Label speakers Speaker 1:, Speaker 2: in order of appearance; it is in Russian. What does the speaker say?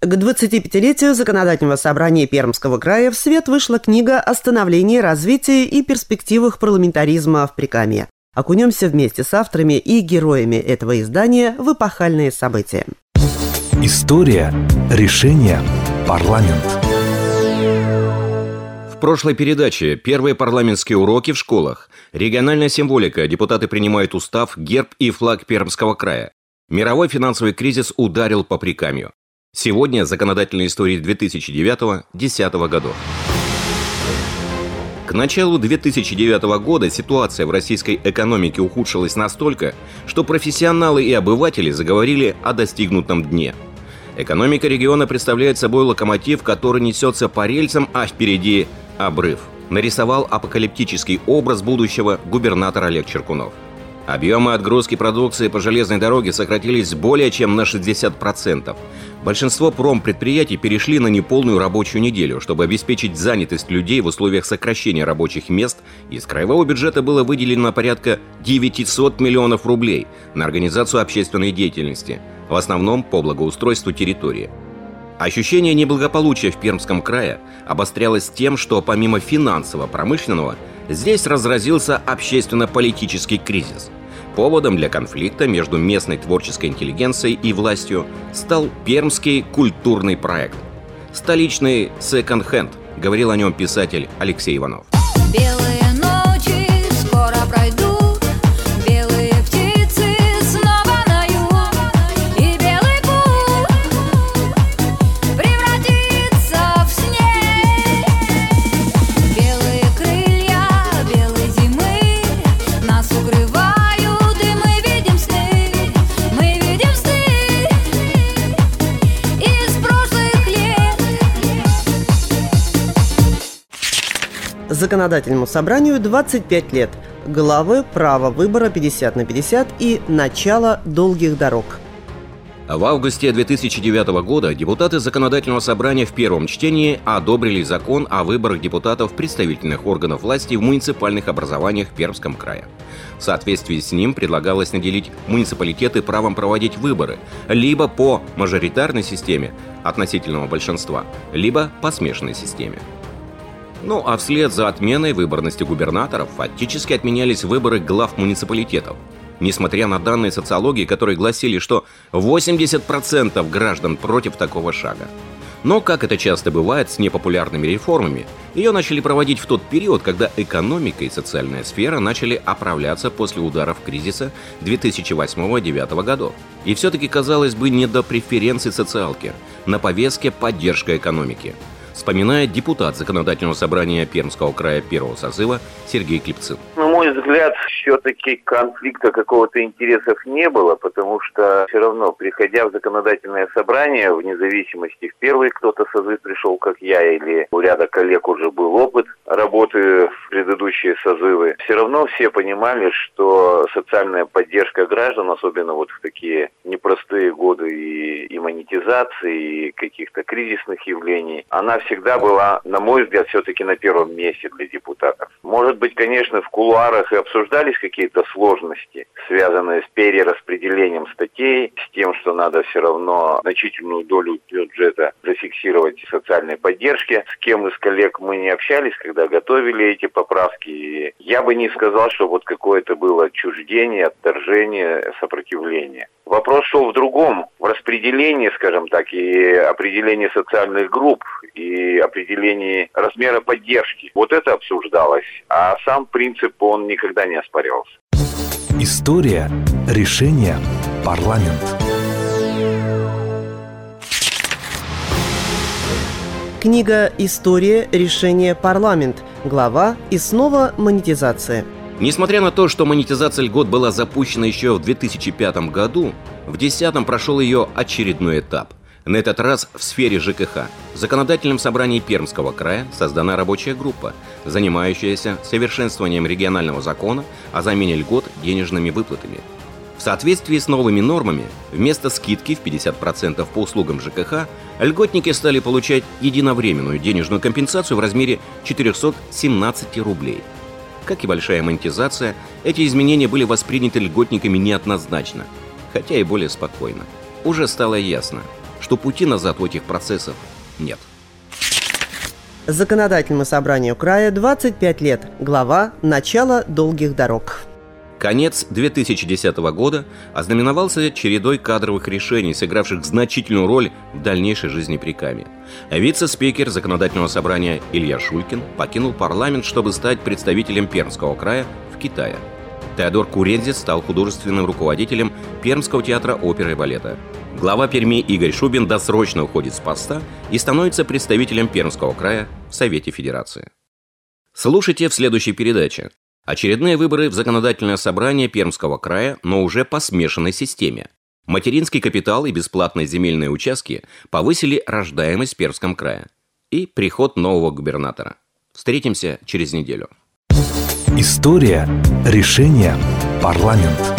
Speaker 1: К 25-летию Законодательного собрания Пермского края в свет вышла книга о становлении, развитии и перспективах парламентаризма в Прикамье. Окунемся вместе с авторами и героями этого издания в эпохальные события.
Speaker 2: История, решение, парламент.
Speaker 3: В прошлой передаче первые парламентские уроки в школах, региональная символика, депутаты принимают устав, герб и флаг Пермского края. Мировой финансовый кризис ударил по Прикамью. Сегодня законодательная история 2009-2010 годов. К началу 2009 года ситуация в российской экономике ухудшилась настолько, что профессионалы и обыватели заговорили о достигнутом дне. Экономика региона представляет собой локомотив, который несется по рельсам, а впереди обрыв. Нарисовал апокалиптический образ будущего губернатор Олег Черкунов – Объемы отгрузки продукции по железной дороге сократились более чем на 60%. Большинство промпредприятий перешли на неполную рабочую неделю, чтобы обеспечить занятость людей в условиях сокращения рабочих мест. Из краевого бюджета было выделено порядка 900 миллионов рублей на организацию общественной деятельности, в основном по благоустройству территории. Ощущение неблагополучия в Пермском крае обострялось тем, что помимо финансово-промышленного, здесь разразился общественно-политический кризис – Поводом для конфликта между местной творческой интеллигенцией и властью стал пермский культурный проект. Столичный секонд-хенд, говорил о нем писатель Алексей Иванов. Белые
Speaker 1: Законодательному собранию 25 лет, главы право выбора 50 на 50 и начало долгих дорог.
Speaker 3: В августе 2009 года депутаты Законодательного собрания в первом чтении одобрили закон о выборах депутатов представительных органов власти в муниципальных образованиях Пермском крае. В соответствии с ним предлагалось наделить муниципалитеты правом проводить выборы либо по мажоритарной системе относительного большинства, либо по смешанной системе. Ну а вслед за отменой выборности губернаторов фактически отменялись выборы глав муниципалитетов. Несмотря на данные социологии, которые гласили, что 80% граждан против такого шага. Но, как это часто бывает с непопулярными реформами, ее начали проводить в тот период, когда экономика и социальная сфера начали оправляться после ударов кризиса 2008-2009 годов. И все-таки, казалось бы, не до преференций социалки. На повестке поддержка экономики – вспоминает депутат Законодательного собрания Пермского края первого созыва Сергей Клепцин.
Speaker 4: На мой взгляд, все-таки конфликта какого-то интересов не было, потому что все равно, приходя в законодательное собрание, вне зависимости, в первый кто-то созыв пришел, как я, или у ряда коллег уже был опыт работы в предыдущие созывы, все равно все понимали, что социальная поддержка граждан, особенно вот в такие непростые годы и, и монетизации, и каких-то кризисных явлений, она всегда была, на мой взгляд, все-таки на первом месте для депутатов. Может быть, конечно, в кулуарах и обсуждались какие-то сложности, связанные с перераспределением статей, с тем, что надо все равно значительную долю бюджета зафиксировать социальной поддержки. С кем из коллег мы не общались, когда готовили эти поправки, я бы не сказал, что вот какое-то было отчуждение, отторжение, сопротивление. Вопрос шел в другом, в распределении, скажем так, и определении социальных групп, и определении размера поддержки. Вот это обсуждалось, а сам принцип, он никогда не оспаривался.
Speaker 2: История, решение, парламент.
Speaker 1: Книга «История, решение, парламент». Глава и снова монетизация –
Speaker 3: Несмотря на то, что монетизация льгот была запущена еще в 2005 году, в 2010 прошел ее очередной этап. На этот раз в сфере ЖКХ. В законодательном собрании Пермского края создана рабочая группа, занимающаяся совершенствованием регионального закона о замене льгот денежными выплатами. В соответствии с новыми нормами, вместо скидки в 50% по услугам ЖКХ, льготники стали получать единовременную денежную компенсацию в размере 417 рублей – как и большая монетизация, эти изменения были восприняты льготниками неоднозначно, хотя и более спокойно. Уже стало ясно, что пути назад у этих процессов нет.
Speaker 1: Законодательному собранию края 25 лет. Глава «Начало долгих дорог».
Speaker 3: Конец 2010 года ознаменовался чередой кадровых решений, сыгравших значительную роль в дальнейшей жизни Приками. Вице-спикер Законодательного собрания Илья Шулькин покинул парламент, чтобы стать представителем Пермского края в Китае. Теодор Курензис стал художественным руководителем Пермского театра оперы и балета. Глава Перми Игорь Шубин досрочно уходит с поста и становится представителем Пермского края в Совете Федерации. Слушайте в следующей передаче. Очередные выборы в законодательное собрание Пермского края, но уже по смешанной системе. Материнский капитал и бесплатные земельные участки повысили рождаемость в Пермском крае. И приход нового губернатора. Встретимся через неделю.
Speaker 2: История решения парламент.